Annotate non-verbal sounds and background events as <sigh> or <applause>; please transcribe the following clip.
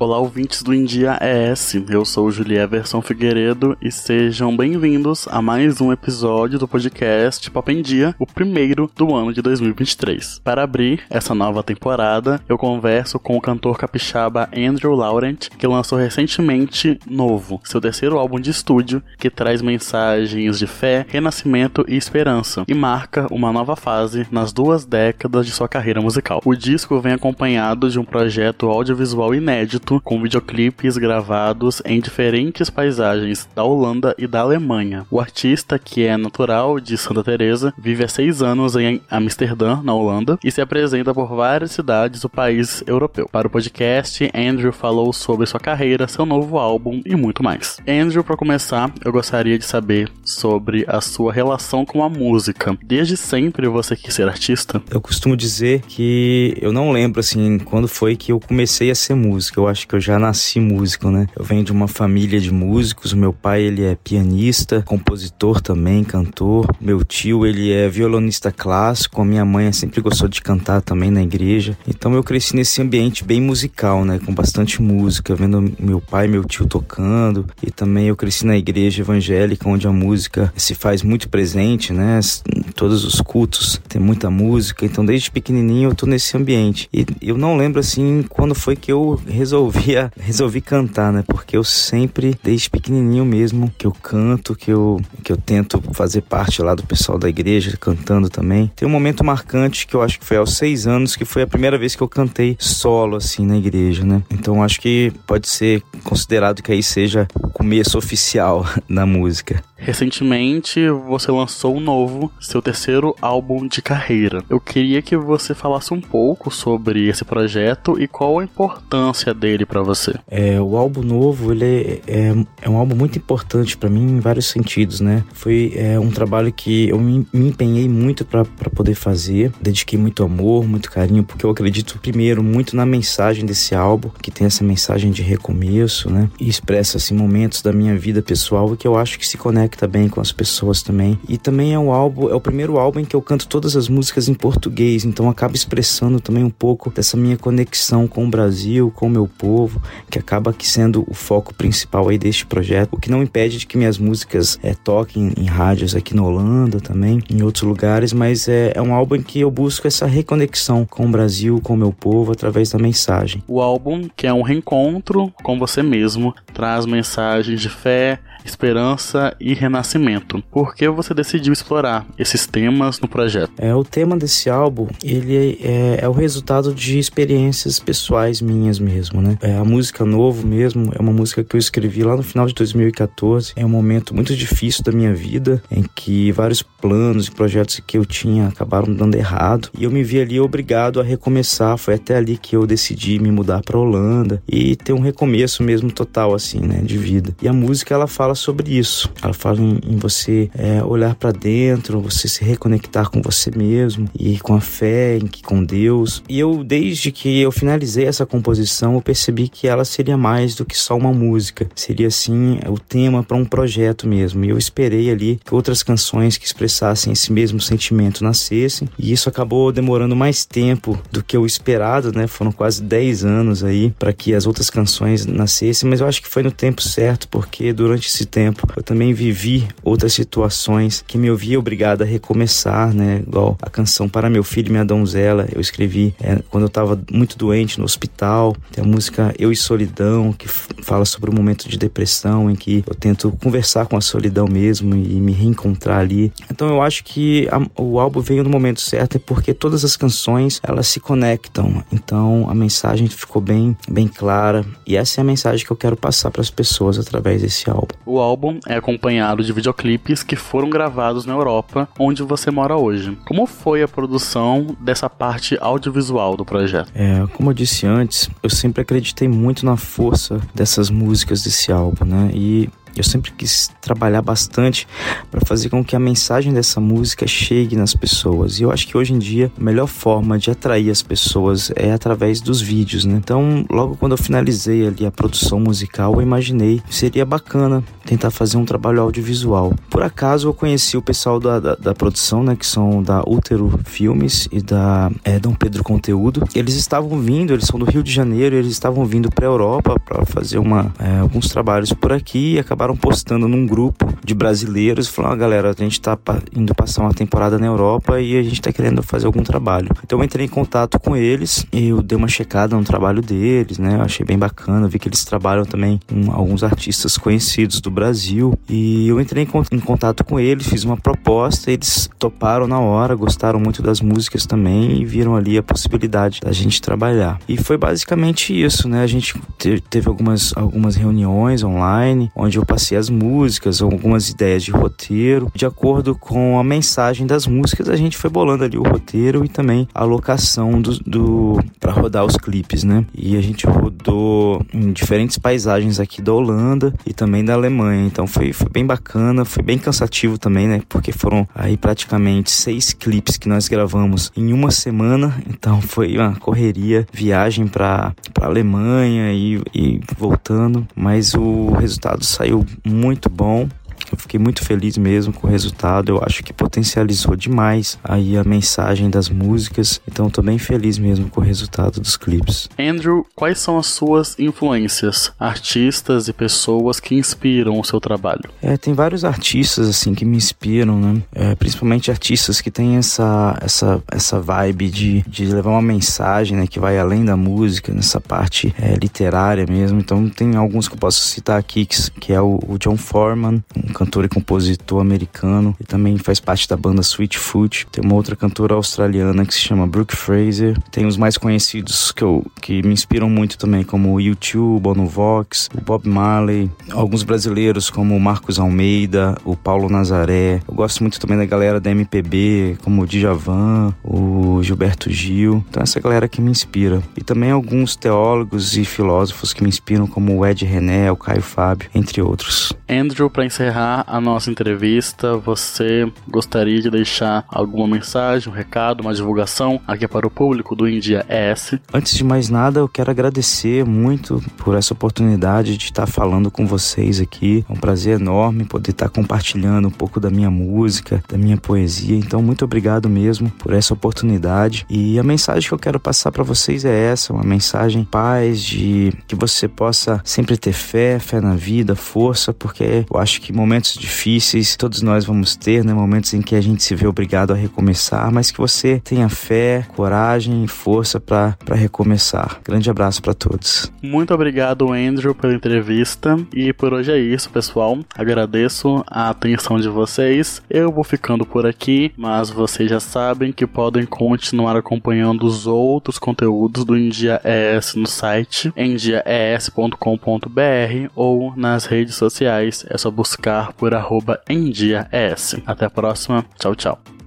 Olá, ouvintes do India ES. Eu sou Julie Everson Figueiredo e sejam bem-vindos a mais um episódio do podcast Pop em Dia, o primeiro do ano de 2023. Para abrir essa nova temporada, eu converso com o cantor capixaba Andrew Laurent, que lançou recentemente Novo, seu terceiro álbum de estúdio, que traz mensagens de fé, renascimento e esperança, e marca uma nova fase nas duas décadas de sua carreira musical. O disco vem acompanhado de um projeto audiovisual inédito, com videoclipes gravados em diferentes paisagens da Holanda e da Alemanha. O artista, que é natural de Santa Teresa, vive há seis anos em Amsterdã, na Holanda, e se apresenta por várias cidades do país europeu. Para o podcast, Andrew falou sobre sua carreira, seu novo álbum e muito mais. Andrew, para começar, eu gostaria de saber sobre a sua relação com a música. Desde sempre você quis ser artista? Eu costumo dizer que eu não lembro assim quando foi que eu comecei a ser músico. Eu acho que eu já nasci músico, né? Eu venho de uma família de músicos. Meu pai, ele é pianista, compositor também, cantor. Meu tio, ele é violonista clássico. A minha mãe sempre gostou de cantar também na igreja. Então eu cresci nesse ambiente bem musical, né? Com bastante música, vendo meu pai e meu tio tocando. E também eu cresci na igreja evangélica, onde a música se faz muito presente, né? Em todos os cultos tem muita música. Então desde pequenininho eu tô nesse ambiente. E eu não lembro assim quando foi que eu resolvi, resolvi cantar, né? Porque eu sempre, desde pequenininho mesmo, que eu canto, que eu, que eu tento fazer parte lá do pessoal da igreja, cantando também. Tem um momento marcante que eu acho que foi aos seis anos, que foi a primeira vez que eu cantei solo, assim, na igreja, né? Então acho que pode ser considerado que aí seja o começo oficial <laughs> da música. Recentemente você lançou um novo, seu terceiro álbum de carreira. Eu queria que você falasse um pouco sobre esse projeto e qual a importância dele para você. É, o álbum novo ele é, é, é um álbum muito importante para mim em vários sentidos, né? Foi é, um trabalho que eu me, me empenhei muito para poder fazer, dediquei muito amor, muito carinho, porque eu acredito primeiro muito na mensagem desse álbum, que tem essa mensagem de recomeço, né? E expressa assim momentos da minha vida pessoal que eu acho que se conecta bem com as pessoas também. E também é um álbum, é o primeiro álbum em que eu canto todas as músicas em português, então acaba expressando também um pouco dessa minha conexão com o Brasil, com o meu povo, que acaba que sendo o foco principal aí deste projeto, o que não impede de que minhas músicas é, toquem em rádios aqui na Holanda também, em outros lugares, mas é, é um álbum em que eu busco essa reconexão com o Brasil, com o meu povo, através da mensagem. O álbum, que é um reencontro com você mesmo, traz mensagens de fé, esperança e renascimento. Por que você decidiu explorar esses temas no projeto? É o tema desse álbum, ele é, é o resultado de experiências pessoais minhas mesmo, né? É a música novo mesmo, é uma música que eu escrevi lá no final de 2014. É um momento muito difícil da minha vida, em que vários planos e projetos que eu tinha acabaram dando errado e eu me vi ali obrigado a recomeçar. Foi até ali que eu decidi me mudar para Holanda e ter um recomeço mesmo total assim, né, de vida. E a música ela fala sobre isso. Ela fala em, em você é, olhar para dentro, você se reconectar com você mesmo e com a fé, em que com Deus. E eu desde que eu finalizei essa composição, eu percebi que ela seria mais do que só uma música. Seria assim o tema para um projeto mesmo. E eu esperei ali que outras canções que expressassem esse mesmo sentimento nascessem. E isso acabou demorando mais tempo do que eu esperado, né? Foram quase 10 anos aí para que as outras canções nascessem, mas eu acho que foi no tempo certo, porque durante esse tempo eu também vivi outras situações que me ouvia obrigado a recomeçar, né? Igual a canção Para Meu Filho e Minha Donzela, eu escrevi é, quando eu estava muito doente no hospital. Tem a música Eu e Solidão, que fala sobre o um momento de depressão em que eu tento conversar com a solidão mesmo e me reencontrar ali. Então eu acho que a, o álbum veio no momento certo é porque todas as canções elas se conectam. Então a mensagem ficou bem, bem clara e essa é a mensagem que eu quero passar para as pessoas através desse álbum. O álbum é acompanhado de videoclipes que foram gravados na Europa, onde você mora hoje. Como foi a produção dessa parte audiovisual do projeto? É, como eu disse antes, eu sempre acreditei muito na força dessas músicas desse álbum, né? E Eu sempre quis trabalhar bastante para fazer com que a mensagem dessa música chegue nas pessoas. E eu acho que hoje em dia a melhor forma de atrair as pessoas é através dos vídeos, né? Então, logo quando eu finalizei ali a produção musical, eu imaginei que seria bacana tentar fazer um trabalho audiovisual. Por acaso eu conheci o pessoal da, da, da produção, né, que são da Útero Filmes e da é, Dom Pedro Conteúdo. Eles estavam vindo, eles são do Rio de Janeiro, eles estavam vindo para Europa para fazer uma, é, alguns trabalhos por aqui e acabaram postando num grupo de brasileiros, falando, ah, galera, a gente tá indo passar uma temporada na Europa e a gente tá querendo fazer algum trabalho. Então eu entrei em contato com eles eu dei uma checada no trabalho deles, né? Eu achei bem bacana, vi que eles trabalham também com alguns artistas conhecidos do Brasil. E eu entrei em contato com eles, fiz uma proposta, eles toparam na hora, gostaram muito das músicas também e viram ali a possibilidade da gente trabalhar. E foi basicamente isso, né? A gente teve algumas, algumas reuniões online, onde eu passei as músicas, algumas ideias de roteiro. De acordo com a mensagem das músicas, a gente foi bolando ali o roteiro e também a locação do, do para rodar os clipes, né? E a gente rodou em diferentes paisagens aqui da Holanda e também da Alemanha então foi, foi bem bacana, foi bem cansativo também, né? Porque foram aí praticamente seis clipes que nós gravamos em uma semana. Então foi uma correria, viagem para Alemanha e, e voltando. Mas o resultado saiu muito bom. Eu fiquei muito feliz mesmo com o resultado. Eu acho que potencializou demais aí a mensagem das músicas. Então tô bem feliz mesmo com o resultado dos clipes. Andrew, quais são as suas influências, artistas e pessoas que inspiram o seu trabalho? É, tem vários artistas assim que me inspiram, né? É, principalmente artistas que têm essa essa essa vibe de, de levar uma mensagem, né, que vai além da música, nessa parte é, literária mesmo. Então tem alguns que eu posso citar aqui que, que é o, o John Foreman, um cantor e compositor americano e também faz parte da banda Sweetfoot. Tem uma outra cantora australiana que se chama Brooke Fraser. Tem os mais conhecidos que, eu, que me inspiram muito também, como o U2, Bono Vox, o Bob Marley, alguns brasileiros como o Marcos Almeida, o Paulo Nazaré. Eu gosto muito também da galera da MPB, como o Djavan, o Gilberto Gil. Então essa galera que me inspira. E também alguns teólogos e filósofos que me inspiram, como o Ed René, o Caio Fábio, entre outros. Andrew, para encerrar encerrar a nossa entrevista, você gostaria de deixar alguma mensagem, um recado, uma divulgação aqui para o público do India ES? Antes de mais nada, eu quero agradecer muito por essa oportunidade de estar falando com vocês aqui. É um prazer enorme poder estar compartilhando um pouco da minha música, da minha poesia. Então, muito obrigado mesmo por essa oportunidade. E a mensagem que eu quero passar para vocês é essa, uma mensagem paz de que você possa sempre ter fé, fé na vida, força, porque eu acho que momentos momentos difíceis, todos nós vamos ter, né? Momentos em que a gente se vê obrigado a recomeçar, mas que você tenha fé, coragem e força para recomeçar. Grande abraço para todos. Muito obrigado, Andrew, pela entrevista. E por hoje é isso, pessoal. Agradeço a atenção de vocês. Eu vou ficando por aqui, mas vocês já sabem que podem continuar acompanhando os outros conteúdos do India ES no site endiaes.com.br ou nas redes sociais. É só buscar por arroba em dia Até a próxima. Tchau, tchau.